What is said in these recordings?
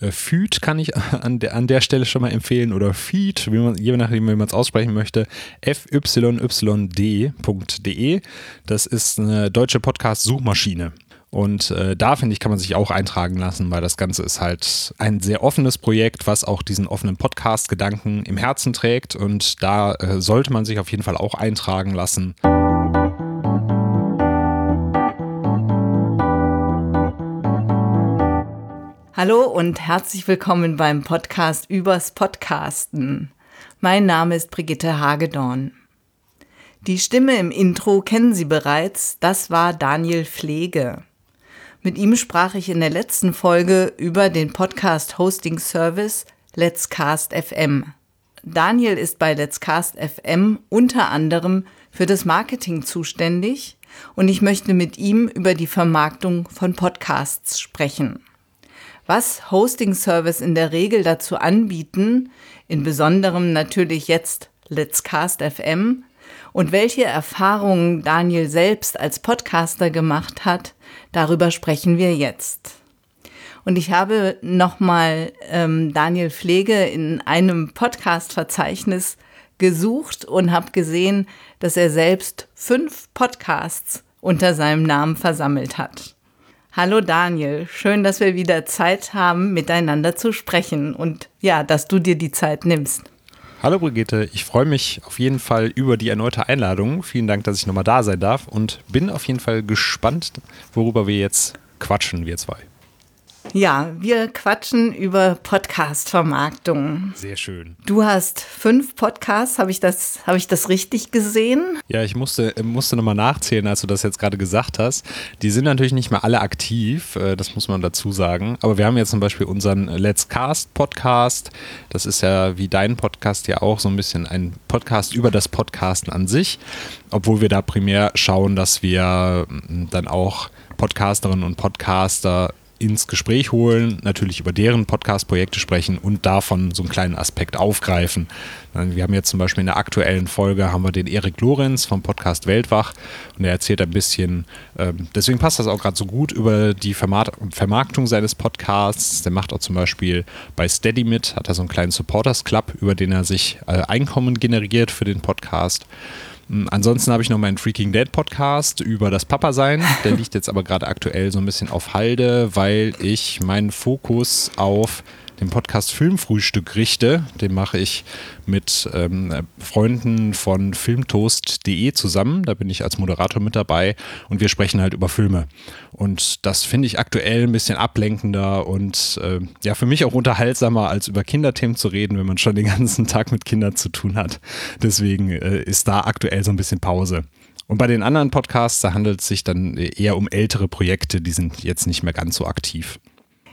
Äh, Feed kann ich an der, an der Stelle schon mal empfehlen oder Feed, wie man, je nachdem, wie man es aussprechen möchte, fyyd.de. Das ist eine deutsche Podcast-Suchmaschine. Und äh, da finde ich, kann man sich auch eintragen lassen, weil das Ganze ist halt ein sehr offenes Projekt, was auch diesen offenen Podcast-Gedanken im Herzen trägt. Und da äh, sollte man sich auf jeden Fall auch eintragen lassen. Hallo und herzlich willkommen beim Podcast übers Podcasten. Mein Name ist Brigitte Hagedorn. Die Stimme im Intro kennen Sie bereits, das war Daniel Pflege. Mit ihm sprach ich in der letzten Folge über den Podcast Hosting Service Let's Cast FM. Daniel ist bei Let's Cast FM unter anderem für das Marketing zuständig und ich möchte mit ihm über die Vermarktung von Podcasts sprechen was Hosting Service in der Regel dazu anbieten, in besonderem natürlich jetzt Let's Cast FM und welche Erfahrungen Daniel selbst als Podcaster gemacht hat, darüber sprechen wir jetzt. Und ich habe nochmal ähm, Daniel Pflege in einem Podcast-Verzeichnis gesucht und habe gesehen, dass er selbst fünf Podcasts unter seinem Namen versammelt hat. Hallo Daniel, schön, dass wir wieder Zeit haben, miteinander zu sprechen und ja, dass du dir die Zeit nimmst. Hallo Brigitte, ich freue mich auf jeden Fall über die erneute Einladung. Vielen Dank, dass ich nochmal da sein darf und bin auf jeden Fall gespannt, worüber wir jetzt quatschen, wir zwei. Ja, wir quatschen über Podcast-Vermarktung. Sehr schön. Du hast fünf Podcasts, habe ich, das, hab ich das richtig gesehen? Ja, ich musste, musste nochmal nachzählen, als du das jetzt gerade gesagt hast. Die sind natürlich nicht mehr alle aktiv, äh, das muss man dazu sagen. Aber wir haben jetzt zum Beispiel unseren Let's Cast Podcast. Das ist ja wie dein Podcast ja auch so ein bisschen ein Podcast über das Podcasten an sich. Obwohl wir da primär schauen, dass wir mm, dann auch Podcasterinnen und Podcaster ins Gespräch holen, natürlich über deren Podcast-Projekte sprechen und davon so einen kleinen Aspekt aufgreifen. Wir haben jetzt zum Beispiel in der aktuellen Folge haben wir den Erik Lorenz vom Podcast Weltwach und er erzählt ein bisschen, äh, deswegen passt das auch gerade so gut über die Vermarktung seines Podcasts. Der macht auch zum Beispiel bei Steady mit, hat er so einen kleinen Supporters Club, über den er sich äh, Einkommen generiert für den Podcast. Hm, ansonsten habe ich noch meinen Freaking Dead Podcast über das Papa-Sein. Der liegt jetzt aber gerade aktuell so ein bisschen auf Halde, weil ich meinen Fokus auf den Podcast Filmfrühstück richte. Den mache ich mit ähm, Freunden von filmtoast.de zusammen. Da bin ich als Moderator mit dabei und wir sprechen halt über Filme. Und das finde ich aktuell ein bisschen ablenkender und äh, ja, für mich auch unterhaltsamer, als über Kinderthemen zu reden, wenn man schon den ganzen Tag mit Kindern zu tun hat. Deswegen äh, ist da aktuell so ein bisschen Pause. Und bei den anderen Podcasts, da handelt es sich dann eher um ältere Projekte, die sind jetzt nicht mehr ganz so aktiv.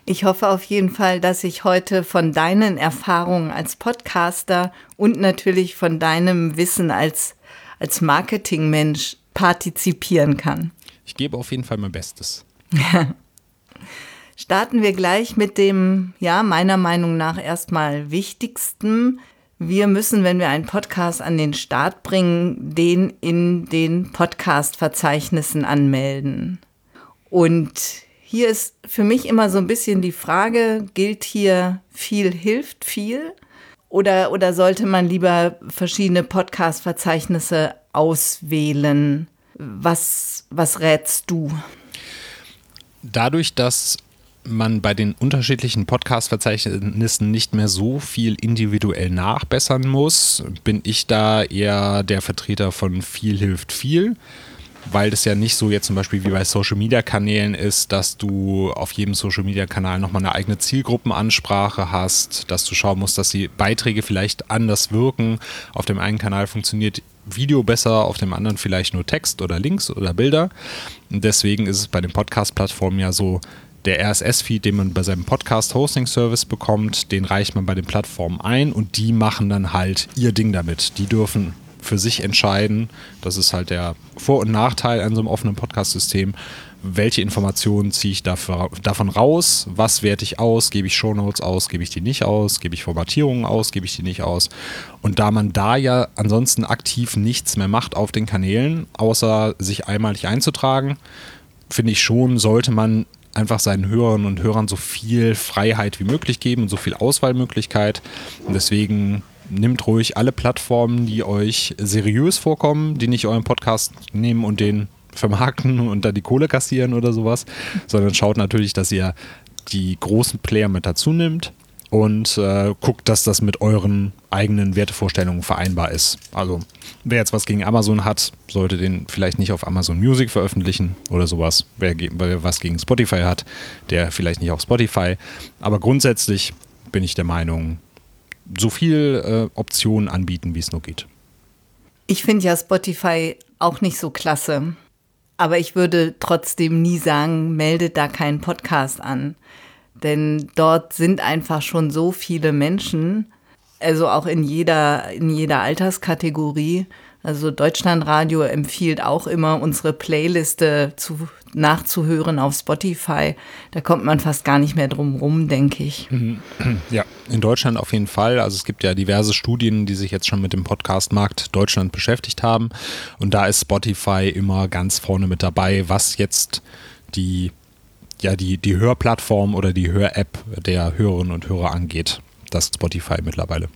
Ich hoffe auf jeden Fall, dass ich heute von deinen Erfahrungen als Podcaster und natürlich von deinem Wissen als, als Marketingmensch partizipieren kann. Ich gebe auf jeden Fall mein Bestes. Starten wir gleich mit dem, ja, meiner Meinung nach erstmal wichtigsten. Wir müssen, wenn wir einen Podcast an den Start bringen, den in den Podcast-Verzeichnissen anmelden. Und hier ist für mich immer so ein bisschen die Frage, gilt hier viel hilft viel? Oder, oder sollte man lieber verschiedene Podcast-Verzeichnisse auswählen? Was, was rätst du? Dadurch, dass man bei den unterschiedlichen Podcast-Verzeichnissen nicht mehr so viel individuell nachbessern muss, bin ich da eher der Vertreter von viel hilft viel weil das ja nicht so jetzt zum Beispiel wie bei Social Media Kanälen ist, dass du auf jedem Social Media Kanal nochmal eine eigene Zielgruppenansprache hast, dass du schauen musst, dass die Beiträge vielleicht anders wirken. Auf dem einen Kanal funktioniert Video besser, auf dem anderen vielleicht nur Text oder Links oder Bilder. Und deswegen ist es bei den Podcast-Plattformen ja so, der RSS-Feed, den man bei seinem Podcast-Hosting-Service bekommt, den reicht man bei den Plattformen ein und die machen dann halt ihr Ding damit. Die dürfen für sich entscheiden. Das ist halt der Vor- und Nachteil an so einem offenen Podcast-System. Welche Informationen ziehe ich dafür, davon raus? Was werte ich aus? Gebe ich Shownotes aus? Gebe ich die nicht aus? Gebe ich Formatierungen aus? Gebe ich die nicht aus? Und da man da ja ansonsten aktiv nichts mehr macht auf den Kanälen, außer sich einmalig einzutragen, finde ich schon, sollte man einfach seinen Hörern und Hörern so viel Freiheit wie möglich geben und so viel Auswahlmöglichkeit. Und deswegen nimmt ruhig alle Plattformen, die euch seriös vorkommen, die nicht euren Podcast nehmen und den vermarkten und da die Kohle kassieren oder sowas, sondern schaut natürlich, dass ihr die großen Player mit dazu nimmt und äh, guckt, dass das mit euren eigenen Wertevorstellungen vereinbar ist. Also wer jetzt was gegen Amazon hat, sollte den vielleicht nicht auf Amazon Music veröffentlichen oder sowas. Wer, wer was gegen Spotify hat, der vielleicht nicht auf Spotify. Aber grundsätzlich bin ich der Meinung, so viel äh, Optionen anbieten, wie es nur geht. Ich finde ja Spotify auch nicht so klasse. Aber ich würde trotzdem nie sagen, meldet da keinen Podcast an. Denn dort sind einfach schon so viele Menschen, also auch in jeder, in jeder Alterskategorie. Also Deutschlandradio empfiehlt auch immer, unsere Playliste zu, nachzuhören auf Spotify. Da kommt man fast gar nicht mehr drum rum, denke ich. Ja, in Deutschland auf jeden Fall. Also es gibt ja diverse Studien, die sich jetzt schon mit dem Podcast-Markt Deutschland beschäftigt haben. Und da ist Spotify immer ganz vorne mit dabei, was jetzt die ja, die, die Hörplattform oder die Hör-App der Hörerinnen und Hörer angeht. Das Spotify mittlerweile.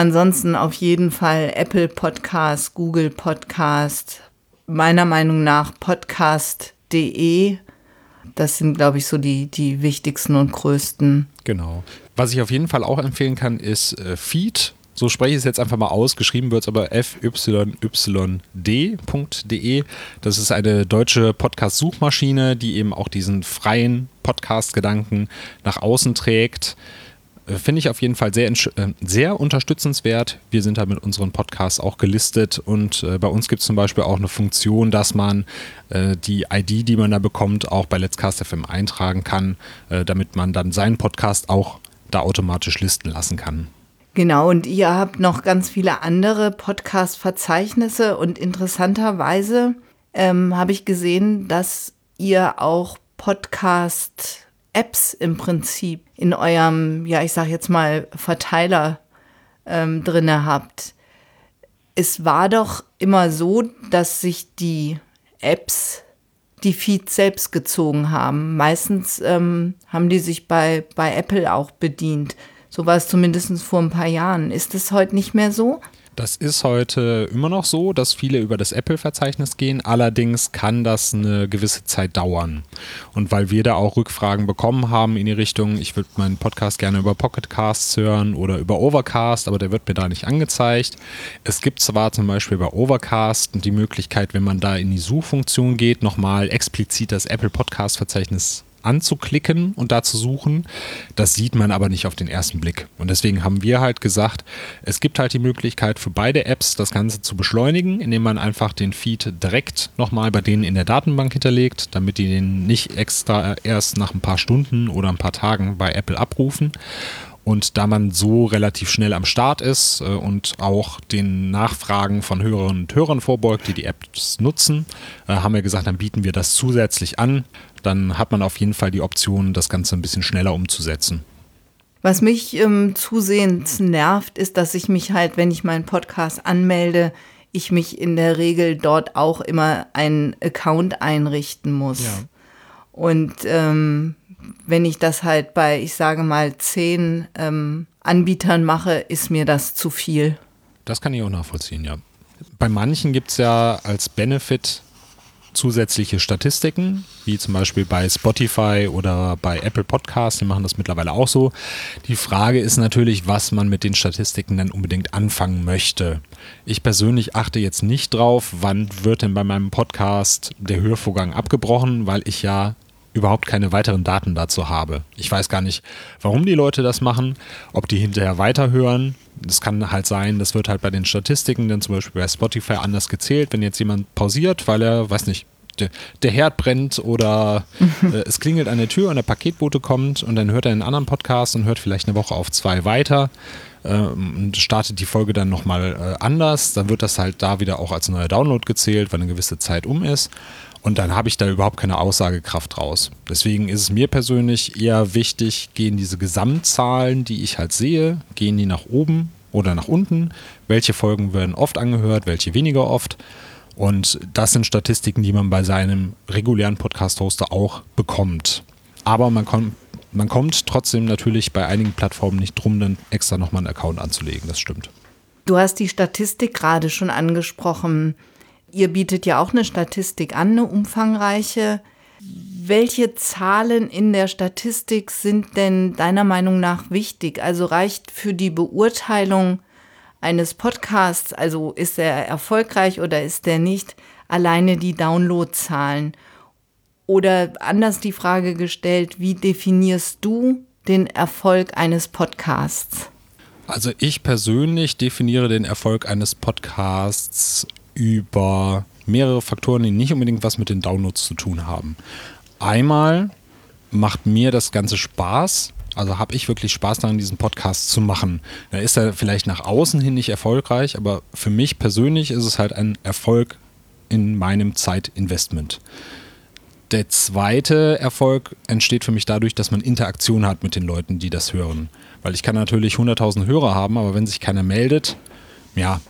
Ansonsten auf jeden Fall Apple Podcast, Google Podcast, meiner Meinung nach podcast.de. Das sind, glaube ich, so die, die wichtigsten und größten. Genau. Was ich auf jeden Fall auch empfehlen kann, ist äh, Feed so spreche ich es jetzt einfach mal aus. Geschrieben wird es aber fyyd.de. Das ist eine deutsche Podcast-Suchmaschine, die eben auch diesen freien Podcast-Gedanken nach außen trägt. Äh, finde ich auf jeden Fall sehr, äh, sehr unterstützenswert. Wir sind da mit unseren Podcasts auch gelistet und äh, bei uns gibt es zum Beispiel auch eine Funktion, dass man die ID, die man da bekommt, auch bei Let's Cast FM eintragen kann, damit man dann seinen Podcast auch da automatisch listen lassen kann. Genau, und ihr habt noch ganz viele andere Podcast-Verzeichnisse und interessanterweise ähm, habe ich gesehen, dass ihr auch Podcast-Apps im Prinzip in eurem, ja, ich sage jetzt mal, Verteiler ähm, drinne habt. Es war doch immer so, dass sich die Apps die Feeds selbst gezogen haben. Meistens ähm, haben die sich bei, bei Apple auch bedient. So war es zumindest vor ein paar Jahren. Ist es heute nicht mehr so? Das ist heute immer noch so, dass viele über das Apple-Verzeichnis gehen. Allerdings kann das eine gewisse Zeit dauern. Und weil wir da auch Rückfragen bekommen haben in die Richtung, ich würde meinen Podcast gerne über Pocketcasts hören oder über Overcast, aber der wird mir da nicht angezeigt. Es gibt zwar zum Beispiel bei Overcast die Möglichkeit, wenn man da in die Suchfunktion geht, nochmal explizit das Apple Podcast-Verzeichnis anzuklicken und da zu suchen. Das sieht man aber nicht auf den ersten Blick. Und deswegen haben wir halt gesagt, es gibt halt die Möglichkeit für beide Apps das Ganze zu beschleunigen, indem man einfach den Feed direkt nochmal bei denen in der Datenbank hinterlegt, damit die den nicht extra erst nach ein paar Stunden oder ein paar Tagen bei Apple abrufen. Und da man so relativ schnell am Start ist äh, und auch den Nachfragen von Hörerinnen und Hörern vorbeugt, die die Apps nutzen, äh, haben wir gesagt, dann bieten wir das zusätzlich an. Dann hat man auf jeden Fall die Option, das Ganze ein bisschen schneller umzusetzen. Was mich ähm, zusehends nervt, ist, dass ich mich halt, wenn ich meinen Podcast anmelde, ich mich in der Regel dort auch immer einen Account einrichten muss. Ja. Und ähm, wenn ich das halt bei, ich sage mal, zehn ähm, Anbietern mache, ist mir das zu viel. Das kann ich auch nachvollziehen, ja. Bei manchen gibt es ja als Benefit zusätzliche Statistiken, wie zum Beispiel bei Spotify oder bei Apple Podcasts, die machen das mittlerweile auch so. Die Frage ist natürlich, was man mit den Statistiken dann unbedingt anfangen möchte. Ich persönlich achte jetzt nicht drauf, wann wird denn bei meinem Podcast der Hörvorgang abgebrochen, weil ich ja überhaupt keine weiteren Daten dazu habe. Ich weiß gar nicht, warum die Leute das machen, ob die hinterher weiterhören. Das kann halt sein, das wird halt bei den Statistiken dann zum Beispiel bei Spotify anders gezählt, wenn jetzt jemand pausiert, weil er, weiß nicht, der, Herd brennt oder äh, es klingelt an der Tür und der Paketbote kommt und dann hört er einen anderen Podcast und hört vielleicht eine Woche auf zwei weiter äh, und startet die Folge dann nochmal äh, anders. Dann wird das halt da wieder auch als neuer Download gezählt, weil eine gewisse Zeit um ist. Und dann habe ich da überhaupt keine Aussagekraft draus. Deswegen ist es mir persönlich eher wichtig, gehen diese Gesamtzahlen, die ich halt sehe, gehen die nach oben oder nach unten? Welche Folgen werden oft angehört, welche weniger oft? Und das sind Statistiken, die man bei seinem regulären Podcast-Hoster auch bekommt. aber man kommt, man kommt trotzdem natürlich bei einigen Plattformen nicht drum, dann extra nochmal einen Account anzulegen. Das stimmt. Du hast die Statistik gerade schon angesprochen. Ihr bietet ja auch eine Statistik an, eine umfangreiche. Welche Zahlen in der Statistik sind denn deiner Meinung nach wichtig? Also reicht für die Beurteilung eines Podcasts, also ist er erfolgreich oder ist er nicht, alleine die Downloadzahlen? Oder anders die Frage gestellt, wie definierst du den Erfolg eines Podcasts? Also ich persönlich definiere den Erfolg eines Podcasts über mehrere Faktoren, die nicht unbedingt was mit den Downloads zu tun haben. Einmal macht mir das Ganze Spaß. Also habe ich wirklich Spaß daran, diesen Podcast zu machen. Da ist er vielleicht nach außen hin nicht erfolgreich, aber für mich persönlich ist es halt ein Erfolg in meinem Zeitinvestment. Der zweite Erfolg entsteht für mich dadurch, dass man Interaktion hat mit den Leuten, die das hören. Weil ich kann natürlich 100.000 Hörer haben, aber wenn sich keiner meldet, ja,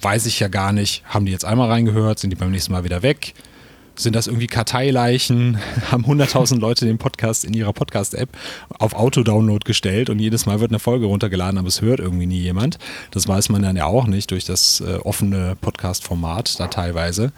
weiß ich ja gar nicht, haben die jetzt einmal reingehört, sind die beim nächsten Mal wieder weg? Sind das irgendwie Karteileichen? Haben 100.000 Leute den Podcast in ihrer Podcast-App auf Auto-Download gestellt und jedes Mal wird eine Folge runtergeladen, aber es hört irgendwie nie jemand. Das weiß man dann ja auch nicht durch das äh, offene Podcast-Format da teilweise.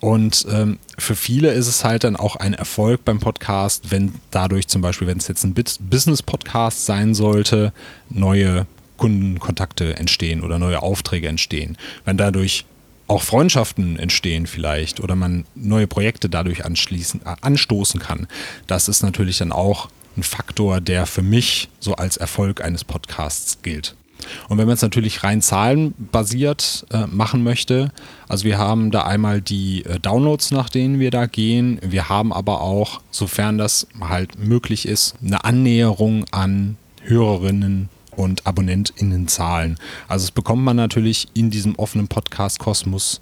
Und ähm, für viele ist es halt dann auch ein Erfolg beim Podcast, wenn dadurch zum Beispiel, wenn es jetzt ein Business-Podcast sein sollte, neue Kundenkontakte entstehen oder neue Aufträge entstehen. Wenn dadurch auch Freundschaften entstehen vielleicht oder man neue Projekte dadurch anschließen, äh, anstoßen kann. Das ist natürlich dann auch ein Faktor, der für mich so als Erfolg eines Podcasts gilt. Und wenn man es natürlich rein zahlenbasiert äh, machen möchte, also wir haben da einmal die äh, Downloads, nach denen wir da gehen. Wir haben aber auch, sofern das halt möglich ist, eine Annäherung an Hörerinnen und AbonnentInnenzahlen. Also das bekommt man natürlich in diesem offenen Podcast-Kosmos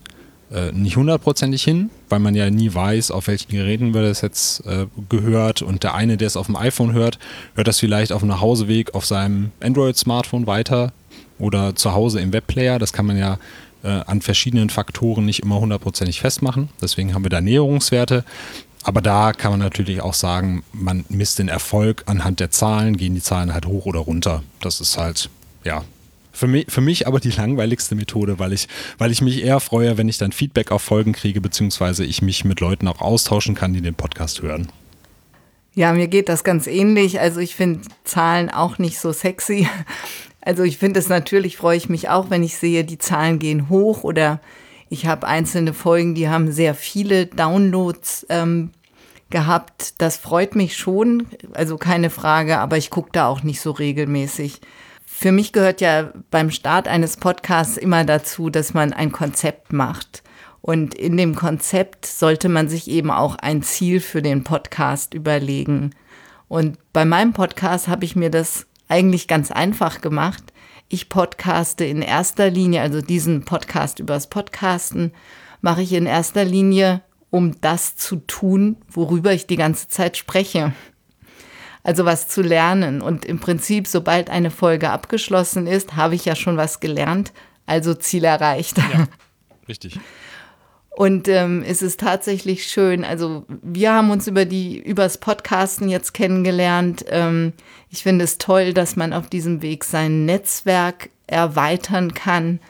äh, nicht hundertprozentig hin, weil man ja nie weiß, auf welchen Geräten wird es jetzt äh, gehört. Und der eine, der es auf dem iPhone hört, hört das vielleicht auf dem Nachhauseweg auf seinem Android-Smartphone weiter oder zu Hause im Webplayer. Das kann man ja äh, an verschiedenen Faktoren nicht immer hundertprozentig festmachen. Deswegen haben wir da Näherungswerte. Aber da kann man natürlich auch sagen, man misst den Erfolg anhand der Zahlen, gehen die Zahlen halt hoch oder runter. Das ist halt, ja, für mich, für mich aber die langweiligste Methode, weil ich, weil ich mich eher freue, wenn ich dann Feedback auf Folgen kriege, beziehungsweise ich mich mit Leuten auch austauschen kann, die den Podcast hören. Ja, mir geht das ganz ähnlich. Also ich finde Zahlen auch nicht so sexy. Also ich finde es natürlich, freue ich mich auch, wenn ich sehe, die Zahlen gehen hoch oder ich habe einzelne Folgen, die haben sehr viele Downloads ähm, gehabt. Das freut mich schon, also keine Frage, aber ich gucke da auch nicht so regelmäßig. Für mich gehört ja beim Start eines Podcasts immer dazu, dass man ein Konzept macht. Und in dem Konzept sollte man sich eben auch ein Ziel für den Podcast überlegen. Und bei meinem Podcast habe ich mir das eigentlich ganz einfach gemacht. Ich podcaste in erster Linie, also diesen Podcast übers Podcasten, mache ich in erster Linie, um das zu tun, worüber ich die ganze Zeit spreche. Also was zu lernen. Und im Prinzip, sobald eine Folge abgeschlossen ist, habe ich ja schon was gelernt, also Ziel erreicht. Ja, richtig. Und ähm, es ist tatsächlich schön. Also wir haben uns über die übers Podcasten jetzt kennengelernt. Ähm, ich finde es toll, dass man auf diesem Weg sein Netzwerk erweitern kann,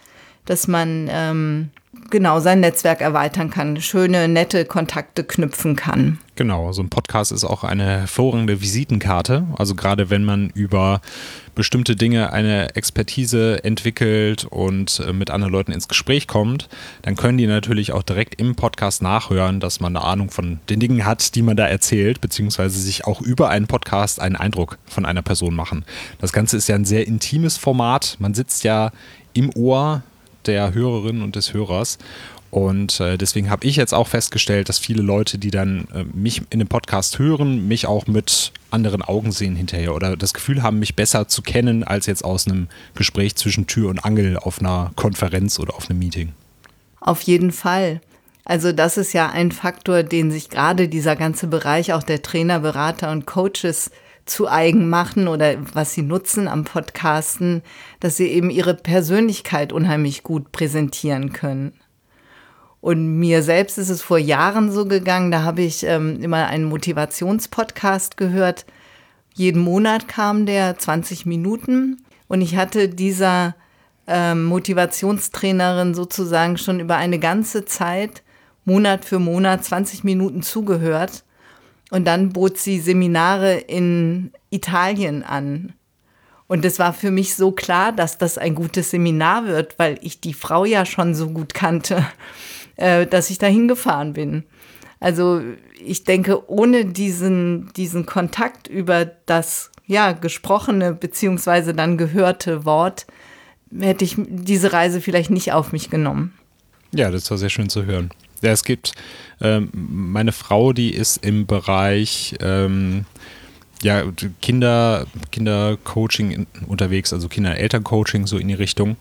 dass man ähm, genau sein Netzwerk erweitern kann, schöne, nette Kontakte knüpfen kann. Genau, so ein Podcast ist auch eine hervorragende Visitenkarte. Also gerade wenn man über bestimmte Dinge eine Expertise entwickelt und äh, mit anderen Leuten ins Gespräch kommt, dann können die natürlich auch direkt im Podcast nachhören, dass man eine Ahnung von den Dingen hat, die man da erzählt, beziehungsweise sich auch über einen Podcast einen Eindruck von einer Person machen. Das Ganze ist ja ein sehr intimes Format. Man sitzt ja im Ohr der Hörerin und des Hörers. Und äh, deswegen habe ich jetzt auch festgestellt, dass viele Leute, die dann äh, mich in dem Podcast hören, mich auch mit anderen Augen sehen hinterher oder das Gefühl haben, mich besser zu kennen, als jetzt aus einem Gespräch zwischen Tür und Angel auf einer Konferenz oder auf einem Meeting. Auf jeden Fall. Also das ist ja ein Faktor, den sich gerade dieser ganze Bereich auch der Trainer, Berater und Coaches zu eigen machen oder was sie nutzen am Podcasten, dass sie eben ihre Persönlichkeit unheimlich gut präsentieren können. Und mir selbst ist es vor Jahren so gegangen, da habe ich ähm, immer einen Motivationspodcast gehört. Jeden Monat kam der 20 Minuten und ich hatte dieser ähm, Motivationstrainerin sozusagen schon über eine ganze Zeit, Monat für Monat, 20 Minuten zugehört. Und dann bot sie Seminare in Italien an. Und es war für mich so klar, dass das ein gutes Seminar wird, weil ich die Frau ja schon so gut kannte, äh, dass ich da hingefahren bin. Also ich denke, ohne diesen, diesen Kontakt über das ja, gesprochene beziehungsweise dann gehörte Wort hätte ich diese Reise vielleicht nicht auf mich genommen. Ja, das war sehr schön zu hören. Ja, es gibt ähm, meine Frau, die ist im Bereich ähm, ja, Kinder, Kindercoaching unterwegs, also Kinder-Eltern-Coaching, so in die Richtung.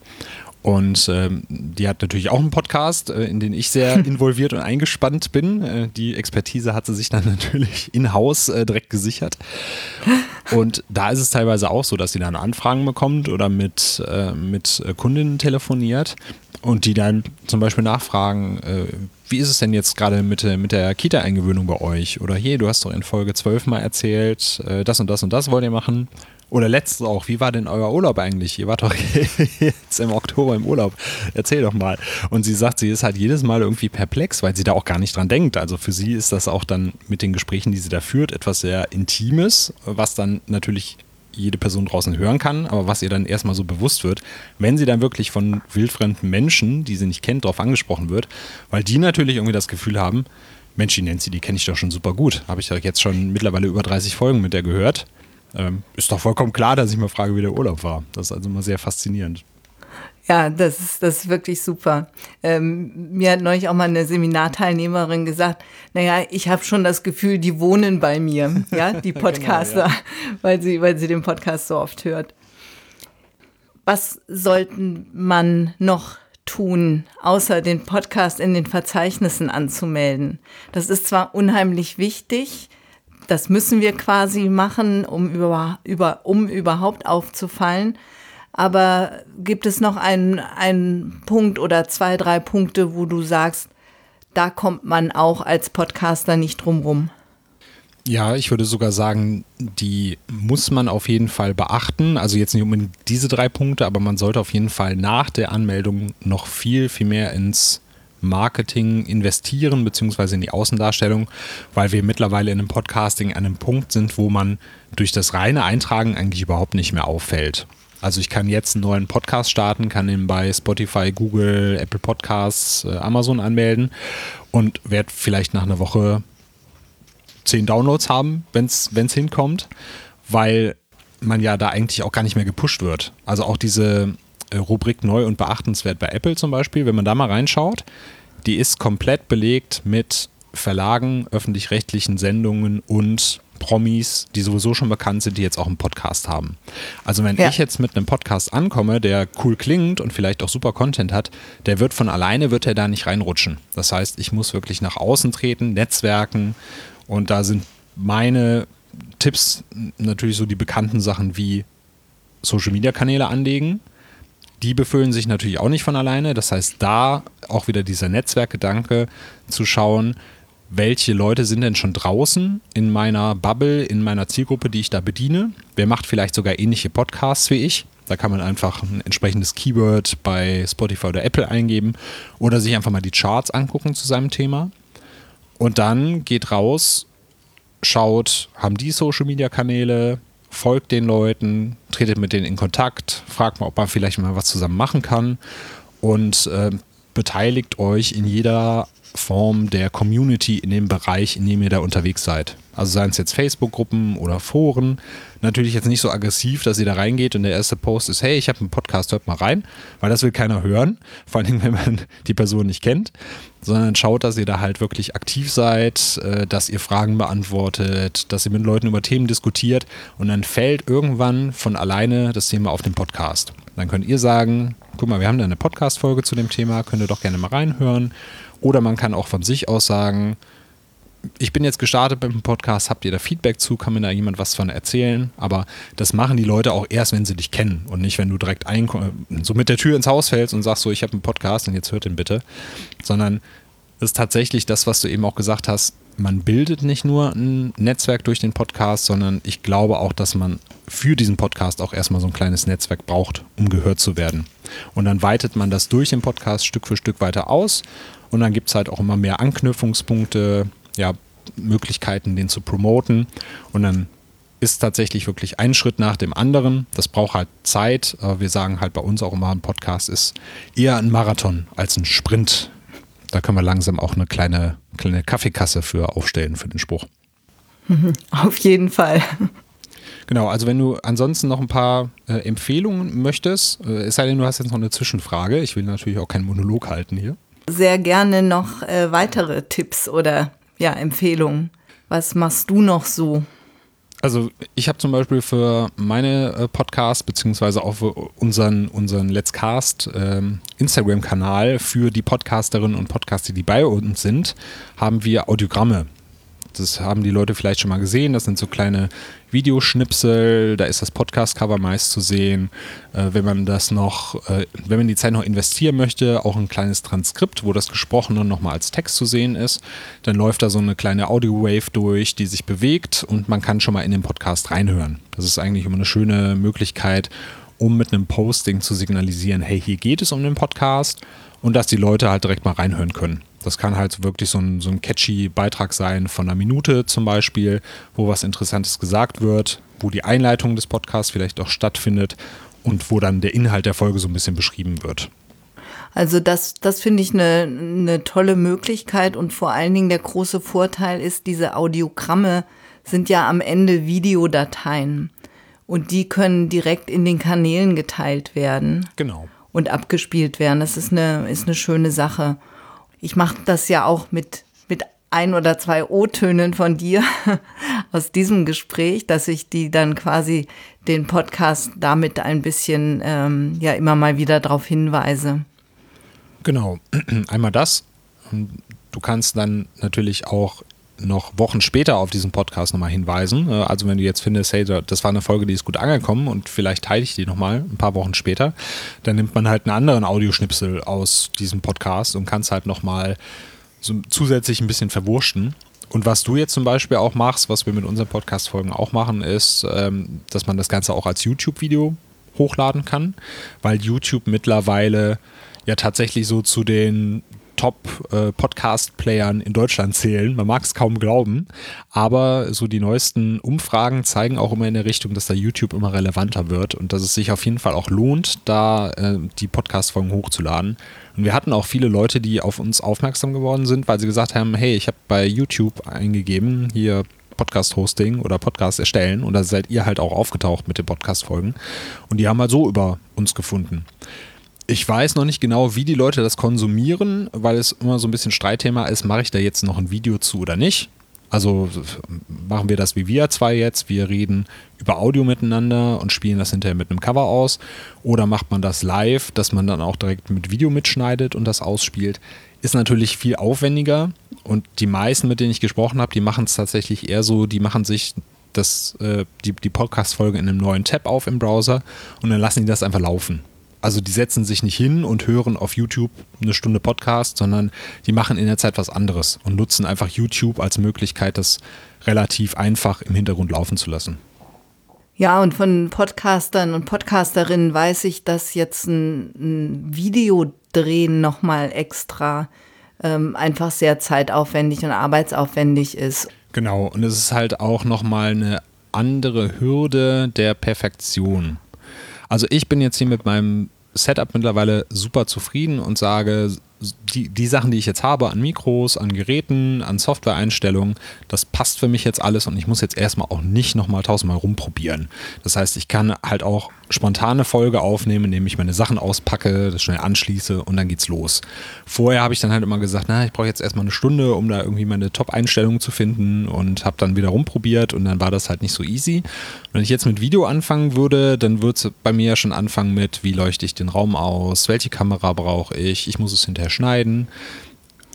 Und ähm, die hat natürlich auch einen Podcast, äh, in den ich sehr involviert und eingespannt bin. Äh, die Expertise hat sie sich dann natürlich in-house äh, direkt gesichert. Und da ist es teilweise auch so, dass sie dann Anfragen bekommt oder mit, äh, mit Kundinnen telefoniert und die dann zum Beispiel nachfragen, äh, wie ist es denn jetzt gerade mit, mit der Kita-Eingewöhnung bei euch? Oder hier, du hast doch in Folge 12 mal erzählt, äh, das und das und das wollt ihr machen. Oder letztes auch, wie war denn euer Urlaub eigentlich? Ihr wart doch jetzt im Oktober im Urlaub. Erzähl doch mal. Und sie sagt, sie ist halt jedes Mal irgendwie perplex, weil sie da auch gar nicht dran denkt. Also für sie ist das auch dann mit den Gesprächen, die sie da führt, etwas sehr Intimes, was dann natürlich jede Person draußen hören kann, aber was ihr dann erstmal so bewusst wird, wenn sie dann wirklich von wildfremden Menschen, die sie nicht kennt, darauf angesprochen wird, weil die natürlich irgendwie das Gefühl haben, Mensch, die Nancy, die kenne ich doch schon super gut. Habe ich ja jetzt schon mittlerweile über 30 Folgen mit der gehört ähm, ist doch vollkommen klar, dass ich mal frage, wie der Urlaub war. Das ist also mal sehr faszinierend. Ja, das ist, das ist wirklich super. Ähm, mir hat neulich auch mal eine Seminarteilnehmerin gesagt, naja, ich habe schon das Gefühl, die wohnen bei mir, ja, die Podcaster, genau, ja. weil, sie, weil sie den Podcast so oft hört. Was sollten man noch tun, außer den Podcast in den Verzeichnissen anzumelden? Das ist zwar unheimlich wichtig, das müssen wir quasi machen, um, über, über, um überhaupt aufzufallen. Aber gibt es noch einen, einen Punkt oder zwei, drei Punkte, wo du sagst, da kommt man auch als Podcaster nicht drum rum? Ja, ich würde sogar sagen, die muss man auf jeden Fall beachten. Also jetzt nicht unbedingt diese drei Punkte, aber man sollte auf jeden Fall nach der Anmeldung noch viel, viel mehr ins Marketing investieren, beziehungsweise in die Außendarstellung, weil wir mittlerweile in einem Podcasting an einem Punkt sind, wo man durch das reine Eintragen eigentlich überhaupt nicht mehr auffällt. Also ich kann jetzt einen neuen Podcast starten, kann ihn bei Spotify, Google, Apple Podcasts, äh, Amazon anmelden und werde vielleicht nach einer Woche zehn Downloads haben, wenn es hinkommt, weil man ja da eigentlich auch gar nicht mehr gepusht wird. Also auch diese äh, Rubrik neu und beachtenswert bei Apple zum Beispiel, wenn man da mal reinschaut, die ist komplett belegt mit Verlagen, öffentlich-rechtlichen Sendungen und Promis, die sowieso schon bekannt sind, die jetzt auch einen Podcast haben. Also wenn ja. ich jetzt mit einem Podcast ankomme, der cool klingt und vielleicht auch super Content hat, der wird von alleine, wird er da nicht reinrutschen. Das heißt, ich muss wirklich nach außen treten, Netzwerken und da sind meine Tipps natürlich so die bekannten Sachen wie Social-Media-Kanäle anlegen, die befüllen sich natürlich auch nicht von alleine. Das heißt, da auch wieder dieser Netzwerkgedanke zu schauen, welche Leute sind denn schon draußen in meiner Bubble, in meiner Zielgruppe, die ich da bediene. Wer macht vielleicht sogar ähnliche Podcasts wie ich? Da kann man einfach ein entsprechendes Keyword bei Spotify oder Apple eingeben oder sich einfach mal die Charts angucken zu seinem Thema. Und dann geht raus, schaut, haben die Social-Media-Kanäle, folgt den Leuten, tretet mit denen in Kontakt, fragt mal, ob man vielleicht mal was zusammen machen kann und äh, beteiligt euch in jeder Form der Community in dem Bereich, in dem ihr da unterwegs seid. Also seien es jetzt Facebook-Gruppen oder Foren. Natürlich jetzt nicht so aggressiv, dass ihr da reingeht und der erste Post ist, hey, ich habe einen Podcast, hört mal rein, weil das will keiner hören, vor allem wenn man die Person nicht kennt, sondern schaut, dass ihr da halt wirklich aktiv seid, äh, dass ihr Fragen beantwortet, dass ihr mit Leuten über Themen diskutiert und dann fällt irgendwann von alleine das Thema auf den Podcast. Dann könnt ihr sagen, guck mal, wir haben da eine Podcast-Folge zu dem Thema, könnt ihr doch gerne mal reinhören oder man kann auch von sich aus sagen, ich bin jetzt gestartet mit dem Podcast, habt ihr da Feedback zu, kann mir da jemand was von erzählen? Aber das machen die Leute auch erst, wenn sie dich kennen und nicht, wenn du direkt so mit der Tür ins Haus fällst und sagst so, ich habe einen Podcast und jetzt hört den bitte, sondern Das ist tatsächlich das, was du eben auch gesagt hast. Man bildet nicht nur ein Netzwerk durch den Podcast, sondern ich glaube auch, dass man für diesen Podcast auch erstmal so ein kleines Netzwerk braucht, um gehört zu werden. Und dann weitet man das durch den Podcast Stück für Stück weiter aus. Und dann gibt es halt auch immer mehr Anknüpfungspunkte, ja, Möglichkeiten, den zu promoten. Und dann ist tatsächlich wirklich ein Schritt nach dem anderen. Das braucht halt Zeit. Aber wir sagen halt bei uns auch immer, ein Podcast ist eher ein Marathon als ein Sprint. Da können wir langsam auch eine kleine, kleine Kaffeekasse für aufstellen für den Spruch. Auf jeden Fall. Genau, also wenn du ansonsten noch ein paar äh, Empfehlungen möchtest, äh, es sei denn, du hast jetzt noch eine Zwischenfrage. Ich will natürlich auch keinen Monolog halten hier. Sehr gerne noch äh, weitere Tipps oder ja, Empfehlungen. Was machst du noch so? Also ich habe zum Beispiel für meine äh, Podcasts beziehungsweise auch für unseren, unseren Let's Cast ähm, Instagram-Kanal für die Podcasterinnen und Podcaster, die bei uns sind, haben wir Audiogramme das haben die Leute vielleicht schon mal gesehen. Das sind so kleine Videoschnipsel. Da ist das Podcast-Cover meist zu sehen. Äh, wenn man das noch, äh, wenn man die Zeit noch investieren möchte, auch ein kleines Transkript, wo das Gesprochene nochmal als Text zu sehen ist. Dann läuft da so eine kleine Audio-Wave durch, die sich bewegt und man kann schon mal in den Podcast reinhören. Das ist eigentlich immer eine schöne Möglichkeit, um mit einem Posting zu signalisieren, hey, hier geht es um den Podcast und dass die Leute halt direkt mal reinhören können. Das kann halt wirklich so ein, so ein catchy Beitrag sein von einer Minute zum Beispiel, wo was Interessantes gesagt wird, wo die Einleitung des Podcasts vielleicht auch stattfindet und wo dann der Inhalt der Folge so ein bisschen beschrieben wird. Also das, das finde ich eine, eine tolle Möglichkeit und vor allen Dingen der große Vorteil ist, diese Audiogramme sind ja am Ende Videodateien und die können direkt in den Kanälen geteilt werden. Genau. Und abgespielt werden. Das ist eine, ist eine schöne Sache ich mache das ja auch mit, mit ein oder zwei O-Tönen von dir aus diesem Gespräch, dass ich die dann quasi den Podcast damit ein bisschen ähm, ja immer mal wieder darauf hinweise. Genau, einmal das. Du kannst dann natürlich auch noch Wochen später auf diesen Podcast nochmal hinweisen. Äh, also wenn du jetzt findest, hey, das war eine Folge, die ist gut angekommen und vielleicht teile ich die nochmal ein paar Wochen später, dann nimmt man halt einen anderen Audioschnipsel aus diesem Podcast und kann es halt nochmal so zusätzlich ein bisschen verwurschten. Und was du jetzt zum Beispiel auch machst, was wir mit unseren Podcast-Folgen auch machen, ist, ähm, dass man das Ganze auch als YouTube-Video hochladen kann, weil YouTube mittlerweile ja tatsächlich so zu den Top-Podcast-Playern in Deutschland zählen. Man mag es kaum glauben, aber so die neuesten Umfragen zeigen auch immer in der Richtung, dass da YouTube immer relevanter wird und dass es sich auf jeden Fall auch lohnt, da äh, die Podcast-Folgen hochzuladen. Und wir hatten auch viele Leute, die auf uns aufmerksam geworden sind, weil sie gesagt haben, hey, ich habe bei YouTube eingegeben, hier Podcast-Hosting oder Podcast erstellen und da seid ihr halt auch aufgetaucht mit den Podcast-Folgen. Und die haben halt so über uns gefunden. Ich weiß noch nicht genau, wie die Leute das konsumieren, weil es immer so ein bisschen Streitthema ist, mache ich da jetzt noch ein Video zu oder nicht. Also machen wir das wie wir zwei jetzt, wir reden über Audio miteinander und spielen das hinterher mit einem Cover aus. Oder macht man das live, dass man dann auch direkt mit Video mitschneidet und das ausspielt. Ist natürlich viel aufwendiger und die meisten, mit denen ich gesprochen habe, die machen es tatsächlich eher so, die machen sich das, äh, die, die Podcast-Folge in einem neuen Tab auf im Browser und dann lassen die das einfach laufen. Also die setzen sich nicht hin und hören auf YouTube eine Stunde Podcast, sondern die machen in der Zeit was anderes und nutzen einfach YouTube als Möglichkeit, das relativ einfach im Hintergrund laufen zu lassen. Ja, und von Podcastern und Podcasterinnen weiß ich, dass jetzt ein, ein Videodrehen nochmal extra ähm, einfach sehr zeitaufwendig und arbeitsaufwendig ist. Genau, und es ist halt auch nochmal eine andere Hürde der Perfektion. Also ich bin jetzt hier mit meinem Setup mittlerweile super zufrieden und sage, die, die Sachen, die ich jetzt habe an Mikros, an Geräten, an Software-Einstellungen, das passt für mich jetzt alles und ich muss jetzt erstmal auch nicht nochmal tausendmal rumprobieren. Das heißt, ich kann halt auch spontane Folge aufnehmen, indem ich meine Sachen auspacke, das schnell anschließe und dann geht's los. Vorher habe ich dann halt immer gesagt, na, ich brauche jetzt erstmal eine Stunde, um da irgendwie meine Top-Einstellungen zu finden und habe dann wieder rumprobiert und dann war das halt nicht so easy. Wenn ich jetzt mit Video anfangen würde, dann würde es bei mir ja schon anfangen mit, wie leuchte ich den Raum aus, welche Kamera brauche ich, ich muss es hinterher schneiden.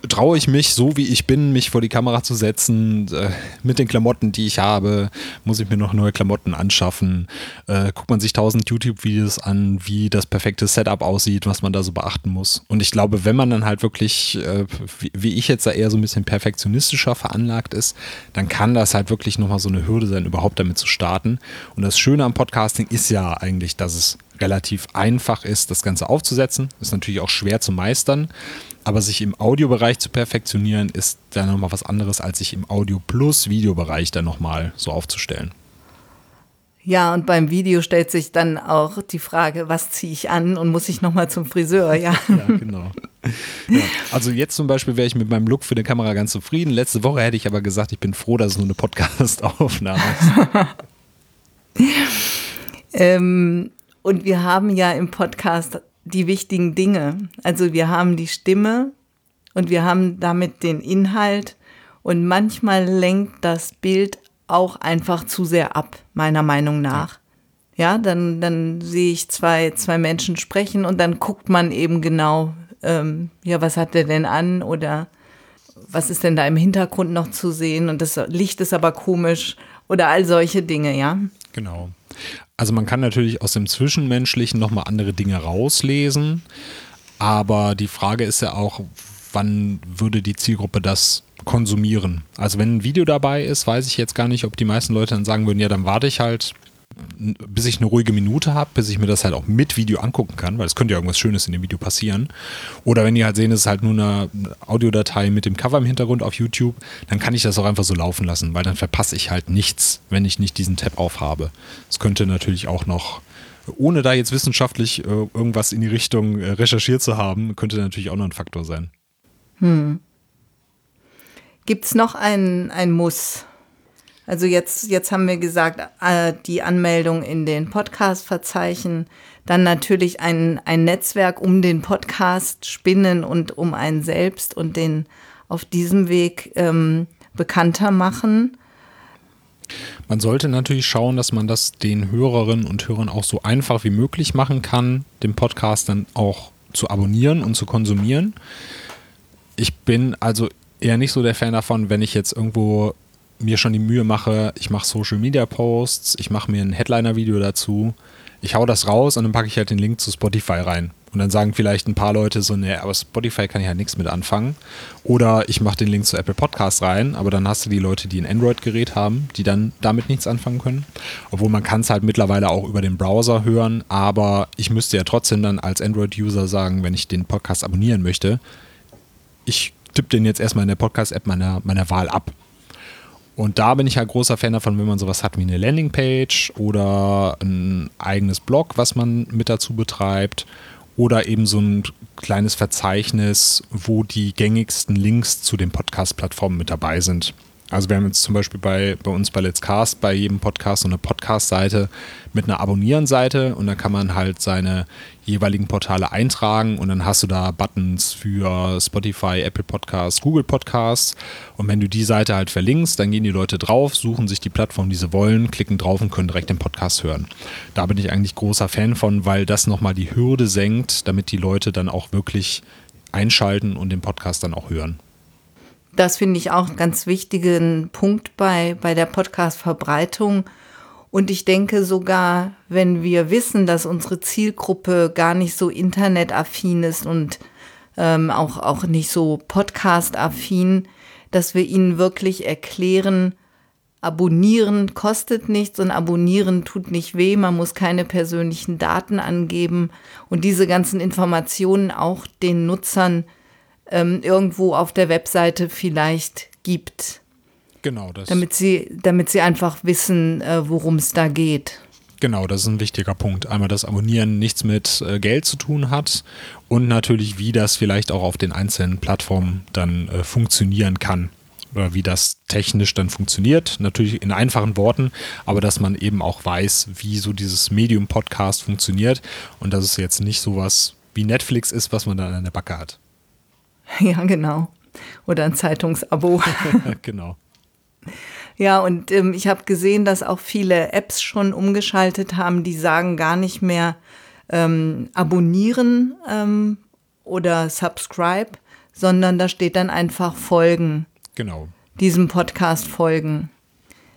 traue ich mich, so wie ich bin, mich vor die Kamera zu setzen, äh, mit den Klamotten, die ich habe, muss ich mir noch neue Klamotten anschaffen, äh, guckt man sich tausend YouTube-Videos an, wie das perfekte Setup aussieht, was man da so beachten muss. Und ich glaube, wenn man dann halt wirklich, äh, wie, wie, ich jetzt da eher so ein bisschen perfektionistischer veranlagt ist, dann kann das halt wirklich nochmal so eine Hürde sein, überhaupt damit zu starten. Und das Schöne am Podcasting ist ja eigentlich, dass es relativ einfach ist, das Ganze aufzusetzen. Ist natürlich auch schwer zu meistern, aber sich im Audiobereich zu perfektionieren, ist dann nochmal was anderes, als sich im Audio plus Videobereich dann nochmal so aufzustellen. Ja, und beim Video stellt sich dann auch die Frage, was ziehe ich an und muss ich nochmal zum Friseur, ja. ja, genau. Ja, also jetzt zum Beispiel wäre ich mit meinem Look für die Kamera ganz zufrieden. Letzte Woche hätte ich aber gesagt, ich bin froh, dass es nur eine Podcast-Aufnahme ist. ähm, und wir haben ja im Podcast die wichtigen Dinge. Also wir haben die Stimme und wir haben damit den Inhalt und manchmal lenkt das Bild auch einfach zu sehr ab, meiner Meinung nach. Ja, dann, dann sehe ich zwei, zwei Menschen sprechen und dann guckt man eben genau, ähm, ja, was hat der denn an oder was ist denn da im Hintergrund noch zu sehen und das Licht ist aber komisch oder all solche Dinge, ja. Genau. Also man kann natürlich aus dem Zwischenmenschlichen nochmal andere Dinge rauslesen, aber die Frage ist ja auch, wann würde die Zielgruppe das konsumieren? Also wenn ein Video dabei ist, weiß ich jetzt gar nicht, ob die meisten Leute dann sagen würden, ja, dann warte ich halt bis ich eine ruhige Minute habe, bis ich mir das halt auch mit Video angucken kann, weil es könnte ja irgendwas Schönes in dem Video passieren. Oder wenn die halt sehen, es ist halt nur eine Audiodatei mit dem Cover im Hintergrund auf YouTube, dann kann ich das auch einfach so laufen lassen, weil dann verpasse ich halt nichts, wenn ich nicht diesen Tab aufhabe. Es könnte natürlich auch noch ohne da jetzt wissenschaftlich äh, irgendwas in die Richtung äh, recherchiert zu haben, könnte natürlich auch noch ein Faktor sein. Hm. Gibt es noch ein, ein Muss? Also jetzt, jetzt haben wir gesagt, äh, die Anmeldung in den Podcast-Verzeichen, dann natürlich ein, ein Netzwerk um den Podcast spinnen und um einen selbst und den auf diesem Weg ähm, bekannter machen. Man sollte natürlich schauen, dass man das den Hörerinnen und Hörern auch so einfach wie möglich machen kann, den Podcast dann auch zu abonnieren und zu konsumieren. Ich bin also eher nicht so der Fan davon, wenn ich jetzt irgendwo mir schon die Mühe mache, ich mache Social Media Posts, ich mache mir ein Headliner-Video dazu, ich hau das raus und dann packe ich halt den Link zu Spotify rein. Und dann sagen vielleicht ein paar Leute so, nee, aber Spotify kann ich halt nichts mit anfangen. Oder ich mache den Link zu Apple Podcasts rein, aber dann hast du die Leute, die ein Android-Gerät haben, die dann damit nichts anfangen können. Obwohl man kann es halt mittlerweile auch über den Browser hören, aber ich müsste ja trotzdem dann als Android-User sagen, wenn ich den Podcast abonnieren möchte, ich tippe den jetzt erstmal in der Podcast-App meiner, meiner Wahl ab. Und da bin ich halt großer Fan davon, wenn man sowas hat wie eine Landingpage oder ein eigenes Blog, was man mit dazu betreibt oder eben so ein kleines Verzeichnis, wo die gängigsten Links zu den Podcast-Plattformen mit dabei sind. Also wir haben jetzt zum Beispiel bei, bei uns bei Let's Cast bei jedem Podcast so eine Podcast-Seite mit einer Abonnieren-Seite und da kann man halt seine jeweiligen Portale eintragen und dann hast du da Buttons für Spotify, Apple Podcasts, Google Podcasts und wenn du die Seite halt verlinkst, dann gehen die Leute drauf, suchen sich die Plattform, die sie wollen, klicken drauf und können direkt den Podcast hören. Da bin ich eigentlich großer Fan von, weil das nochmal die Hürde senkt, damit die Leute dann auch wirklich einschalten und den Podcast dann auch hören. Das finde ich auch einen ganz wichtigen Punkt bei, bei der Podcast-Verbreitung. Und ich denke sogar, wenn wir wissen, dass unsere Zielgruppe gar nicht so internetaffin ist und ähm, auch, auch nicht so podcast-affin, dass wir ihnen wirklich erklären, abonnieren kostet nichts und abonnieren tut nicht weh, man muss keine persönlichen Daten angeben und diese ganzen Informationen auch den Nutzern ähm, irgendwo auf der Webseite vielleicht gibt. Genau, das. Damit sie, damit sie einfach wissen, äh, worum es da geht. Genau, das ist ein wichtiger Punkt. Einmal, dass Abonnieren nichts mit äh, Geld zu tun hat und natürlich, wie das vielleicht auch auf den einzelnen Plattformen dann äh, funktionieren kann. Oder wie das technisch dann funktioniert. Natürlich in einfachen Worten, aber dass man eben auch weiß, wie so dieses Medium-Podcast funktioniert und dass es jetzt nicht sowas wie Netflix ist, was man dann an der Backe hat. Ja, genau. Oder ein Zeitungsabo. genau. Ja, und ähm, ich habe gesehen, dass auch viele Apps schon umgeschaltet haben, die sagen gar nicht mehr ähm, abonnieren ähm, oder subscribe, sondern da steht dann einfach Folgen. Genau. Diesem Podcast folgen.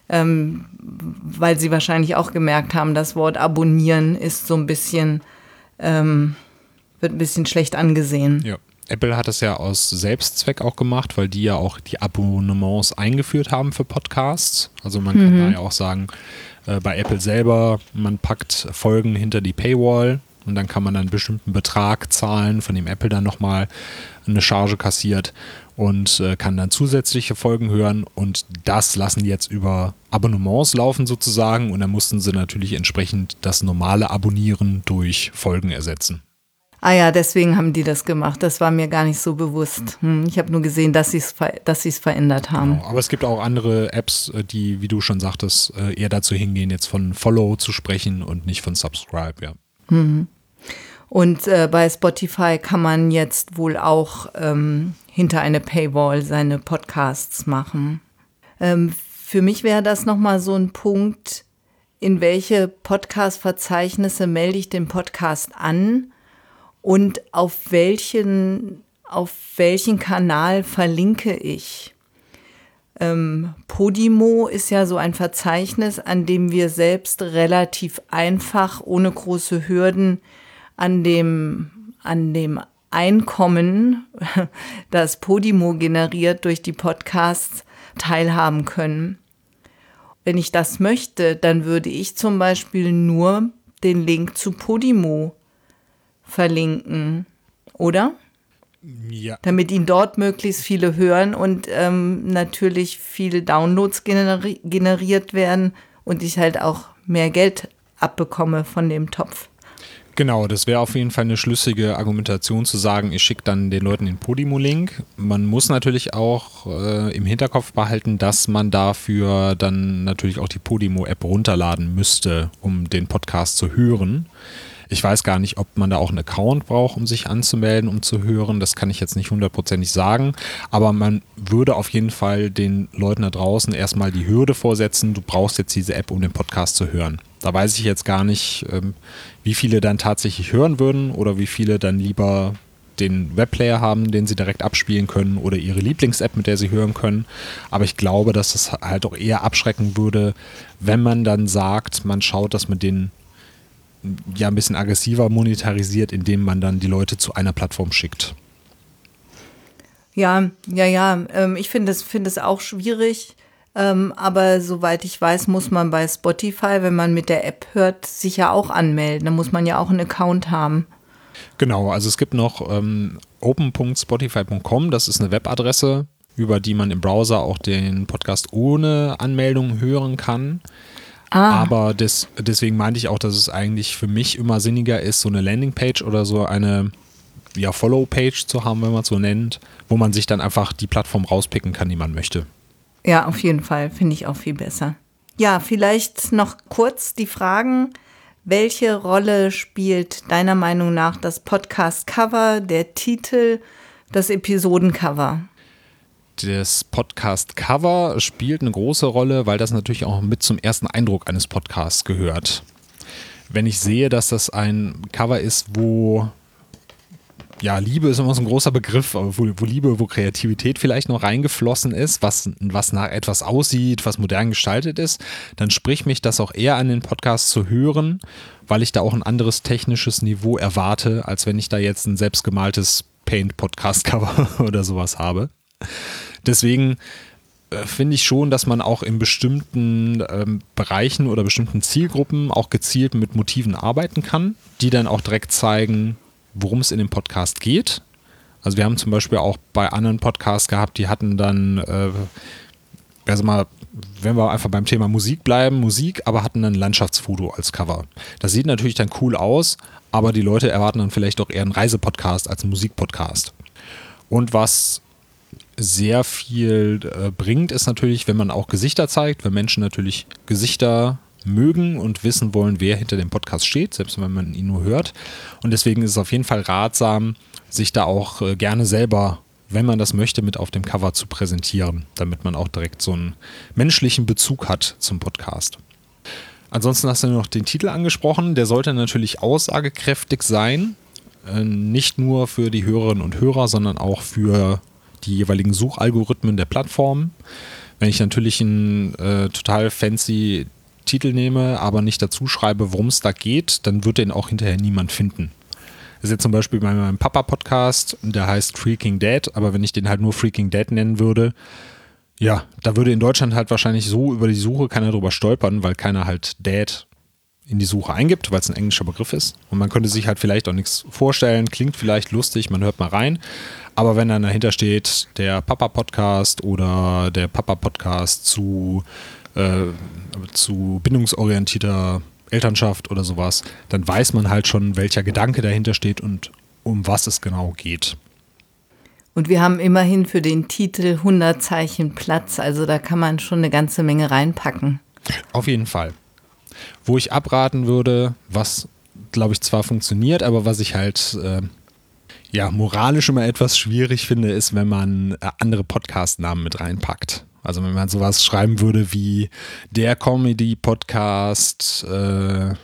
Ähm, weil sie wahrscheinlich auch gemerkt haben, das Wort abonnieren ist so ein bisschen, ähm, wird ein bisschen schlecht angesehen. Ja. Apple hat das ja aus Selbstzweck auch gemacht, weil die ja auch die Abonnements eingeführt haben für Podcasts. Also man kann da ja auch sagen, äh, bei Apple selber, man packt Folgen hinter die Paywall und dann kann man einen bestimmten Betrag zahlen, von dem Apple dann nochmal eine Charge kassiert und äh, kann dann zusätzliche Folgen hören und das lassen die jetzt über Abonnements laufen sozusagen und dann mussten sie natürlich entsprechend das normale Abonnieren durch Folgen ersetzen. Ah ja, deswegen haben die das gemacht. Das war mir gar nicht so bewusst. Hm, ich habe nur gesehen, dass sie es dass sie's verändert haben. Genau, aber es gibt auch andere Apps, äh, die, wie du schon sagtest, äh, eher dazu hingehen, jetzt von Follow zu sprechen und nicht von Subscribe, ja. Mhm. Und äh, bei Spotify kann man jetzt wohl auch ähm, hinter eine Paywall seine Podcasts machen. Ähm, für mich wäre das nochmal so ein Punkt, in welche Podcast-Verzeichnisse melde ich den Podcast an und auf welchen, auf welchen Kanal verlinke ich. Ähm, Podimo ist ja so ein Verzeichnis, an dem wir selbst relativ einfach, ohne große Hürden, an dem, an dem Einkommen, das Podimo generiert durch die Podcasts, teilhaben können. Wenn ich das möchte, dann würde ich zum Beispiel nur den Link zu Podimo verlinken, oder? Ja. Damit ihn dort möglichst viele hören und ähm, natürlich viele Downloads generi generiert werden und ich halt auch mehr Geld abbekomme von dem Topf. Genau, das wäre auf jeden Fall eine schlüssige Argumentation zu sagen, ich schicke dann den Leuten den Podimo-Link. Man muss natürlich auch äh, im Hinterkopf behalten, dass man dafür dann natürlich auch die Podimo-App runterladen müsste, um den Podcast zu hören. Ich weiß gar nicht, ob man da auch einen Account braucht, um sich anzumelden, um zu hören. Das kann ich jetzt nicht hundertprozentig sagen. Aber man würde auf jeden Fall den Leuten da draußen erstmal die Hürde vorsetzen, du brauchst jetzt diese App, um den Podcast zu hören. Da weiß ich jetzt gar nicht, ähm, wie viele dann tatsächlich hören würden oder wie viele dann lieber den Webplayer haben, den sie direkt abspielen können oder ihre Lieblings-App, mit der sie hören können. Aber ich glaube, dass es halt auch eher abschrecken würde, wenn man dann sagt, man schaut, dass man den ja ein bisschen aggressiver monetarisiert, indem man dann die Leute zu einer Plattform schickt. Ja, ja, ja. Ähm, ich finde es, finde es auch schwierig. Ähm, aber soweit ich weiß, muss man bei Spotify, wenn man mit der App hört, sich ja auch anmelden. Da muss man ja auch einen Account haben. Genau, also es gibt noch ähm, open.spotify.com, das ist eine Webadresse, über die man im Browser auch den Podcast ohne Anmeldung hören kann. Ah. Aber des, deswegen meinte ich auch, dass es eigentlich für mich immer sinniger ist, so eine Landingpage oder so eine ja, Follow-Page zu haben, wenn man es so nennt, wo man sich dann einfach die Plattform rauspicken kann, die man möchte. Ja, auf jeden Fall. Finde ich auch viel besser. Ja, vielleicht noch kurz die Fragen. Welche Rolle spielt deiner Meinung nach das Podcast-Cover, der Titel, das Episodencover? Das Podcast-Cover spielt eine große Rolle, weil das natürlich auch mit zum ersten Eindruck eines Podcasts gehört. Wenn ich sehe, dass das ein Cover ist, wo ja, Liebe ist immer so ein großer Begriff, wo, wo, Liebe, wo Kreativität vielleicht noch reingeflossen ist, was, was nach etwas aussieht, was modern gestaltet ist, dann spricht mich das auch eher an den Podcast zu hören, weil ich da auch ein anderes technisches Niveau erwarte, als wenn ich da jetzt ein selbstgemaltes Paint-Podcast-Cover oder sowas habe. Deswegen äh, finde ich schon, dass man auch in bestimmten ähm, Bereichen oder bestimmten Zielgruppen auch gezielt mit Motiven arbeiten kann, die dann auch direkt zeigen, worum es in dem Podcast geht. Also wir haben zum Beispiel auch bei anderen Podcasts gehabt, die hatten dann, äh, also mal, wenn wir einfach beim Thema Musik bleiben, Musik, aber hatten dann Landschaftsfoto als Cover. Das sieht natürlich dann cool aus, aber die Leute erwarten dann vielleicht auch eher einen Reisepodcast als einen Musikpodcast. Und was sehr viel äh, bringt, ist natürlich, wenn man auch Gesichter zeigt, wenn Menschen natürlich Gesichter mögen und wissen wollen, wer hinter dem Podcast steht, selbst wenn man ihn nur hört. Und deswegen ist es auf jeden Fall ratsam, sich da auch äh, gerne selber, wenn man das möchte, mit auf dem Cover zu präsentieren, damit man auch direkt so einen menschlichen Bezug hat zum Podcast. Ansonsten hast du noch den Titel angesprochen, der sollte natürlich aussagekräftig sein. äh, nicht nur für die Hörerinnen und Hörer, sondern auch für die jeweiligen Suchalgorithmen der Plattformen. Wenn ich natürlich einen äh, total fancy Titel nehme, aber nicht dazu schreibe, worum es da geht, dann wird den auch hinterher niemand finden. Das ist jetzt zum Beispiel bei meinem Papa-Podcast, der heißt Freaking Dead, aber wenn ich den halt nur Freaking Dead nennen würde, ja, da würde in Deutschland halt wahrscheinlich so über die Suche keiner drüber stolpern, weil keiner halt Dad in die Suche eingibt, weil es ein englischer Begriff ist. Und man könnte sich halt vielleicht auch nichts vorstellen, klingt vielleicht lustig, man hört mal rein. Aber wenn dann dahinter steht, der Papa-Podcast oder der Papa-Podcast zu, äh, zu bindungsorientierter Elternschaft oder sowas, dann weiß man halt schon, welcher Gedanke dahinter steht und um was es genau geht. Und wir haben immerhin für den Titel 100 Zeichen Platz, also da kann man schon eine ganze Menge reinpacken. Auf jeden Fall. Wo ich abraten würde, was glaube ich zwar funktioniert, aber was ich halt äh, ja moralisch immer etwas schwierig finde, ist, wenn man äh, andere Podcast-Namen mit reinpackt. Also wenn man sowas schreiben würde wie der Comedy-Podcast äh,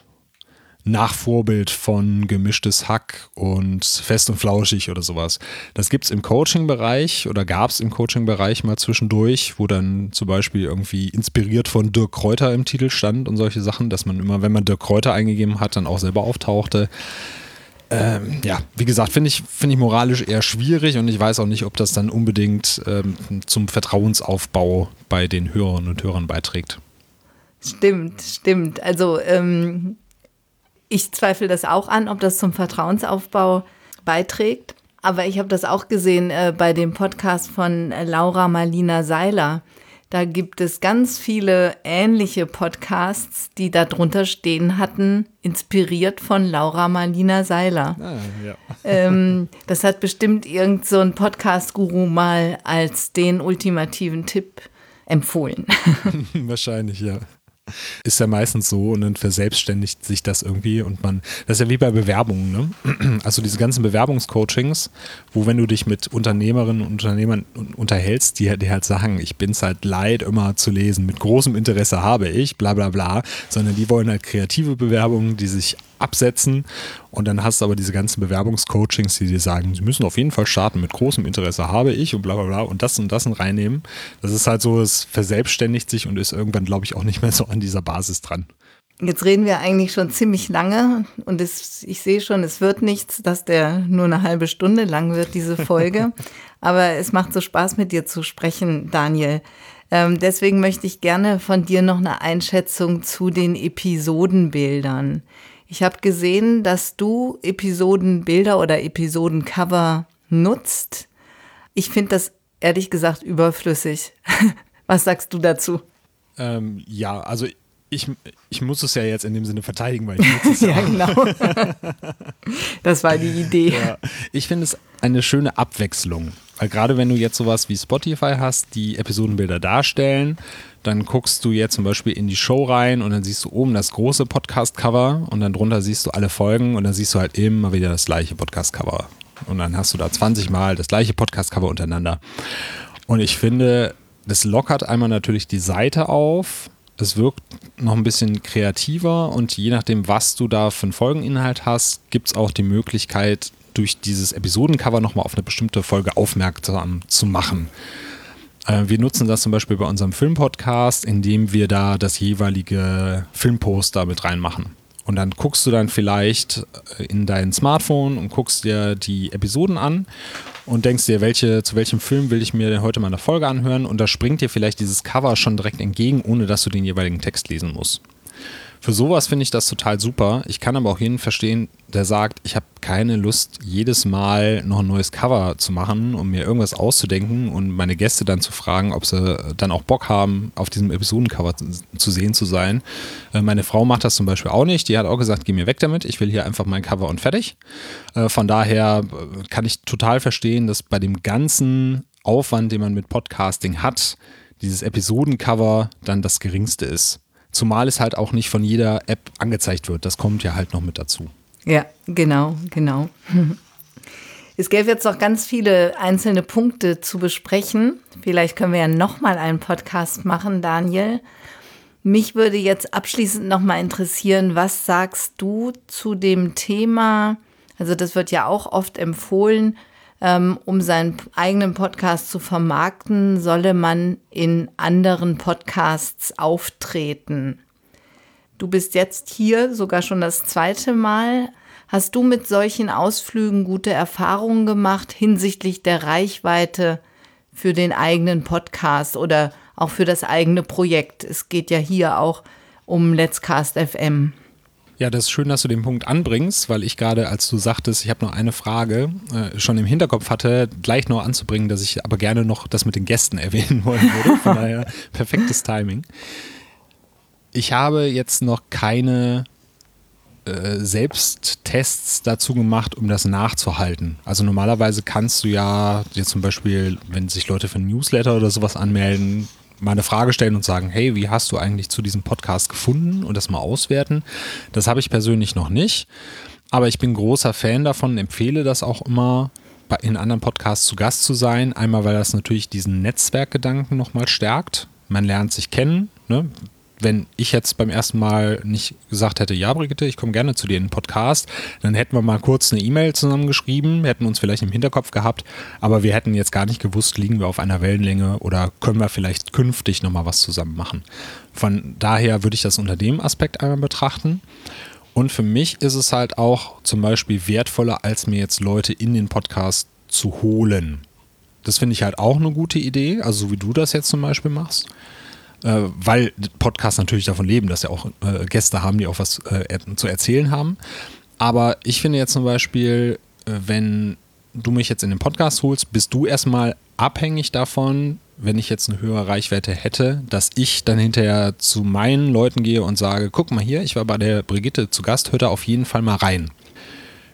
nach Vorbild von gemischtes Hack und fest und flauschig oder sowas. Das gibt es im Coaching-Bereich oder gab es im Coaching-Bereich mal zwischendurch, wo dann zum Beispiel irgendwie inspiriert von Dirk Kräuter im Titel stand und solche Sachen, dass man immer, wenn man Dirk Kräuter eingegeben hat, dann auch selber auftauchte. Ähm, ja, wie gesagt, finde ich, find ich moralisch eher schwierig und ich weiß auch nicht, ob das dann unbedingt ähm, zum Vertrauensaufbau bei den Hörerinnen und Hörern beiträgt. Stimmt, stimmt. Also ähm, ich zweifle das auch an, ob das zum Vertrauensaufbau beiträgt. Aber ich habe das auch gesehen äh, bei dem Podcast von äh, Laura Marlina Seiler. Da gibt es ganz viele ähnliche Podcasts, die da drunter stehen hatten, inspiriert von Laura Marlina Seiler. Ah, ja. ähm, das hat bestimmt irgend so ein Podcast-Guru mal als den ultimativen Tipp empfohlen. Wahrscheinlich, ja ist ja meistens so und dann verselbstständigt sich das irgendwie und man, das ist ja wie bei Bewerbungen, ne? Also diese ganzen Bewerbungscoachings, wo wenn du dich mit Unternehmerinnen und Unternehmern unterhältst, die, die halt sagen, ich bin es halt leid, immer zu lesen, mit großem Interesse habe ich, bla bla bla, sondern die wollen halt kreative Bewerbungen, die sich absetzen. Und dann hast du aber diese ganzen Bewerbungscoachings, die dir sagen, sie müssen auf jeden Fall starten, mit großem Interesse habe ich und bla bla bla und das und das und reinnehmen. Das ist halt so, es verselbstständigt sich und ist irgendwann, glaube ich, auch nicht mehr so an dieser Basis dran. Jetzt reden wir eigentlich schon ziemlich lange und es, ich sehe schon, es wird nichts, dass der nur eine halbe Stunde lang wird, diese Folge. Aber es macht so Spaß, mit dir zu sprechen, Daniel. Ähm, deswegen möchte ich gerne von dir noch eine Einschätzung zu den Episodenbildern. Ich habe gesehen, dass du Episodenbilder oder Episodencover nutzt. Ich finde das ehrlich gesagt überflüssig. Was sagst du dazu? Ähm, ja, also ich, ich muss es ja jetzt in dem Sinne verteidigen, weil ich nutze es ja. ja, genau. das war die Idee. Ja. Ich finde es eine schöne Abwechslung. Weil gerade wenn du jetzt sowas wie Spotify hast, die Episodenbilder darstellen, dann guckst du jetzt zum Beispiel in die Show rein und dann siehst du oben das große Podcast-Cover und dann drunter siehst du alle Folgen und dann siehst du halt immer wieder das gleiche Podcast-Cover. Und dann hast du da 20 Mal das gleiche Podcast-Cover untereinander. Und ich finde, das lockert einmal natürlich die Seite auf. Es wirkt noch ein bisschen kreativer und je nachdem, was du da für einen Folgeninhalt hast, gibt es auch die Möglichkeit, durch dieses Episodencover nochmal auf eine bestimmte Folge aufmerksam zu machen. Äh, wir nutzen das zum Beispiel bei unserem Filmpodcast, indem wir da das jeweilige Filmposter mit reinmachen. Und dann guckst du dann vielleicht äh, in dein Smartphone und guckst dir die Episoden an und denkst dir, welche, zu welchem Film will ich mir denn heute mal eine Folge anhören? Und da springt dir vielleicht dieses Cover schon direkt entgegen, ohne dass du den jeweiligen Text lesen musst. Für sowas finde ich das total super. Ich kann aber auch jeden verstehen, der sagt, ich habe keine Lust, jedes Mal noch ein neues Cover zu machen, um mir irgendwas auszudenken und meine Gäste dann zu fragen, ob sie dann auch Bock haben, auf diesem Episodencover zu sehen zu sein. Äh, meine Frau macht das zum Beispiel auch nicht. Die hat auch gesagt, geh mir weg damit. Ich will hier einfach mein Cover und fertig. Äh, von daher äh, kann ich total verstehen, dass bei dem ganzen Aufwand, den man mit Podcasting hat, dieses Episodencover dann das geringste ist. Zumal es halt auch nicht von jeder App angezeigt wird. Das kommt ja halt noch mit dazu. Ja, genau, genau. Es gäbe jetzt noch ganz viele einzelne Punkte zu besprechen. Vielleicht können wir ja nochmal einen Podcast machen, Daniel. Mich würde jetzt abschließend nochmal interessieren, was sagst du zu dem Thema Also das wird ja auch oft empfohlen, ähm, um seinen eigenen Podcast zu vermarkten, solle man in anderen Podcasts auftreten. Du bist jetzt hier sogar schon das zweite Mal. Hast du mit solchen Ausflügen gute Erfahrungen gemacht hinsichtlich der Reichweite für den eigenen Podcast oder auch für das eigene Projekt? Es geht ja hier auch um Let's Cast FM. Ja, das ist schön, dass du den Punkt anbringst, weil ich gerade, als du sagtest, ich habe noch eine Frage, äh, schon im Hinterkopf hatte, gleich noch anzubringen, dass ich aber gerne noch das mit den Gästen erwähnen wollen würde. Von daher perfektes Timing. Ich habe jetzt noch keine äh, Selbsttests dazu gemacht, um das nachzuhalten. Also normalerweise kannst du ja dir zum Beispiel, wenn sich Leute für ein Newsletter oder sowas anmelden, mal eine Frage stellen und sagen, hey, wie hast du eigentlich zu diesem Podcast gefunden und das mal auswerten. Das habe ich persönlich noch nicht, aber ich bin großer Fan davon, empfehle das auch immer in anderen Podcasts zu Gast zu sein. Einmal, weil das natürlich diesen Netzwerkgedanken nochmal stärkt. Man lernt sich kennen. Ne? Wenn ich jetzt beim ersten Mal nicht gesagt hätte, ja, Brigitte, ich komme gerne zu dir in den Podcast, dann hätten wir mal kurz eine E-Mail zusammengeschrieben, hätten uns vielleicht im Hinterkopf gehabt, aber wir hätten jetzt gar nicht gewusst, liegen wir auf einer Wellenlänge oder können wir vielleicht künftig nochmal was zusammen machen. Von daher würde ich das unter dem Aspekt einmal betrachten. Und für mich ist es halt auch zum Beispiel wertvoller, als mir jetzt Leute in den Podcast zu holen. Das finde ich halt auch eine gute Idee, also so wie du das jetzt zum Beispiel machst äh, weil Podcasts natürlich davon leben, dass sie auch äh, Gäste haben, die auch was äh, zu erzählen haben. Aber ich finde jetzt zum Beispiel, äh, wenn du mich jetzt in den Podcast holst, bist du erstmal abhängig davon, wenn ich jetzt eine höhere Reichweite hätte, dass ich dann hinterher zu meinen Leuten gehe und sage, guck mal hier, ich war bei der Brigitte zu Gast, hör da auf jeden Fall mal rein.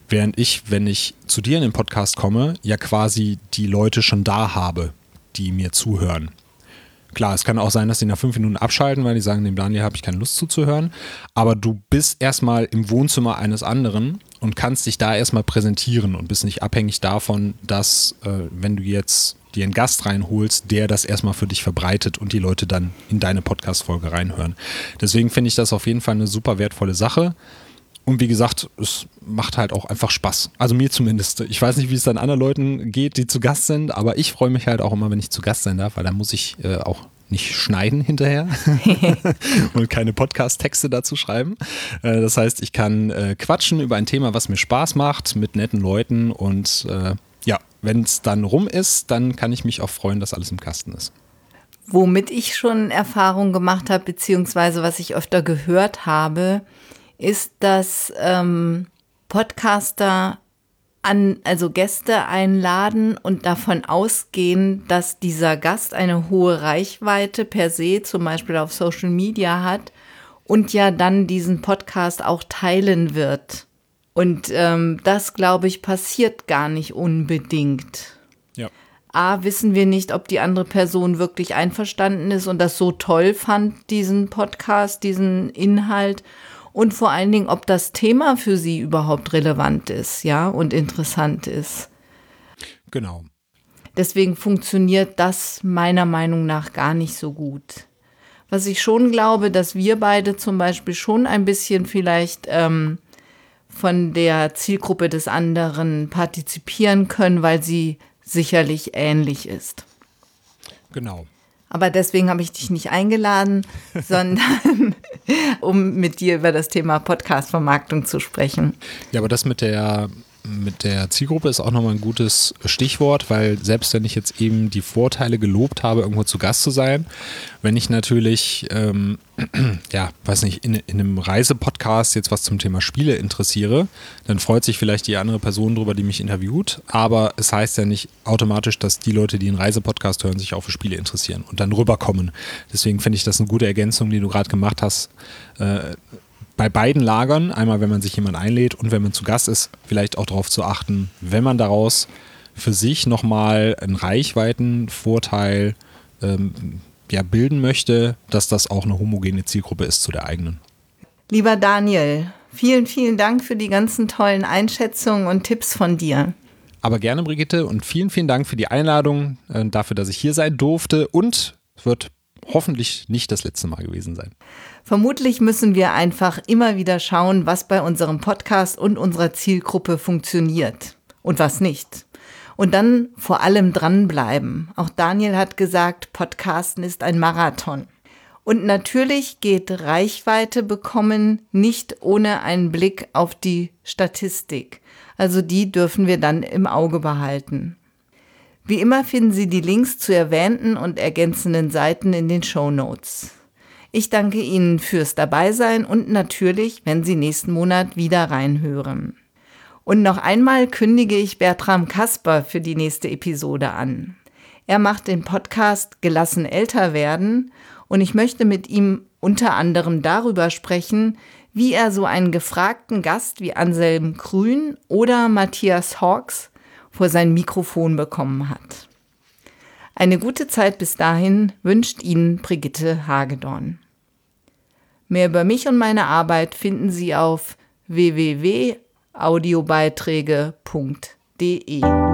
Während ich, wenn ich zu dir in den Podcast komme, ja quasi die Leute schon da habe, die mir zuhören. Klar, es kann auch sein, dass die nach fünf Minuten abschalten, weil die sagen, dem Daniel habe ich keine Lust zuzuhören. Aber du bist erstmal im Wohnzimmer eines anderen und kannst dich da erstmal präsentieren und bist nicht abhängig davon, dass, äh, wenn du jetzt dir einen Gast reinholst, der das erstmal für dich verbreitet und die Leute dann in deine Podcast-Folge reinhören. Deswegen finde ich das auf jeden Fall eine super wertvolle Sache. Und wie gesagt, es macht halt auch einfach Spaß. Also mir zumindest. Ich weiß nicht, wie es dann anderen Leuten geht, die zu Gast sind, aber ich freue mich halt auch immer, wenn ich zu Gast sein darf, weil dann muss ich äh, auch nicht schneiden hinterher und keine Podcast-Texte dazu schreiben. Äh, das heißt, ich kann äh, quatschen über ein Thema, was mir Spaß macht, mit netten Leuten und äh, ja, wenn es dann rum ist, dann kann ich mich auch freuen, dass alles im Kasten ist. Womit ich schon Erfahrung gemacht habe, beziehungsweise was ich öfter gehört habe, ist, dass ähm, Podcaster an, also Gäste einladen und davon ausgehen, dass dieser Gast eine hohe Reichweite per se, zum Beispiel auf Social Media hat und ja dann diesen Podcast auch teilen wird. Und ähm, das, glaube ich, passiert gar nicht unbedingt. Ja. A, wissen wir nicht, ob die andere Person wirklich einverstanden ist und das so toll fand, diesen Podcast, diesen Inhalt und vor allen Dingen, ob das Thema für sie überhaupt relevant ist, ja, und interessant ist. Genau. Deswegen funktioniert das meiner Meinung nach gar nicht so gut. Was ich schon glaube, dass wir beide zum Beispiel schon ein bisschen vielleicht ähm, von der Zielgruppe des anderen partizipieren können, weil sie sicherlich ähnlich ist. Genau. Aber deswegen habe ich dich nicht eingeladen, sondern um mit dir über das Thema Podcast-Vermarktung zu sprechen. Ja, aber das mit der mit der Zielgruppe ist auch nochmal ein gutes Stichwort, weil selbst wenn ich jetzt eben die Vorteile gelobt habe, irgendwo zu Gast zu sein, wenn ich natürlich, ähm, ja, weiß nicht, in, in einem Reisepodcast jetzt was zum Thema Spiele interessiere, dann freut sich vielleicht die andere Person drüber, die mich interviewt, aber es heißt ja nicht automatisch, dass die Leute, die einen Reisepodcast hören, sich auch für Spiele interessieren und dann rüberkommen. Deswegen finde ich das eine gute Ergänzung, die du gerade gemacht hast. Äh, bei beiden Lagern, einmal wenn man sich jemand einlädt und wenn man zu Gast ist, vielleicht auch darauf zu achten, wenn man daraus für sich nochmal einen Reichweitenvorteil ähm, ja, bilden möchte, dass das auch eine homogene Zielgruppe ist zu der eigenen. Lieber Daniel, vielen, vielen Dank für die ganzen tollen Einschätzungen und Tipps von dir. Aber gerne, Brigitte, und vielen, vielen Dank für die Einladung, äh, dafür, dass ich hier sein durfte und wird hoffentlich nicht das letzte Mal gewesen sein. Vermutlich müssen wir einfach immer wieder schauen, was bei unserem Podcast und unserer Zielgruppe funktioniert und was nicht. Und dann vor allem dranbleiben. Auch Daniel hat gesagt, Podcasten ist ein Marathon. Und natürlich geht Reichweite bekommen nicht ohne einen Blick auf die Statistik. Also die dürfen wir dann im Auge behalten. Wie immer finden Sie die Links zu erwähnten und ergänzenden Seiten in den Show Notes. Ich danke Ihnen fürs Dabeisein und natürlich, wenn Sie nächsten Monat wieder reinhören. Und noch einmal kündige ich Bertram Kasper für die nächste Episode an. Er macht den Podcast Gelassen älter werden und ich möchte mit ihm unter anderem darüber sprechen, wie er so einen gefragten Gast wie Anselm Grün oder Matthias Hawks vor sein Mikrofon bekommen hat. Eine gute Zeit bis dahin wünscht Ihnen Brigitte Hagedorn. Mehr über mich und meine Arbeit finden Sie auf www.audiobeiträge.de.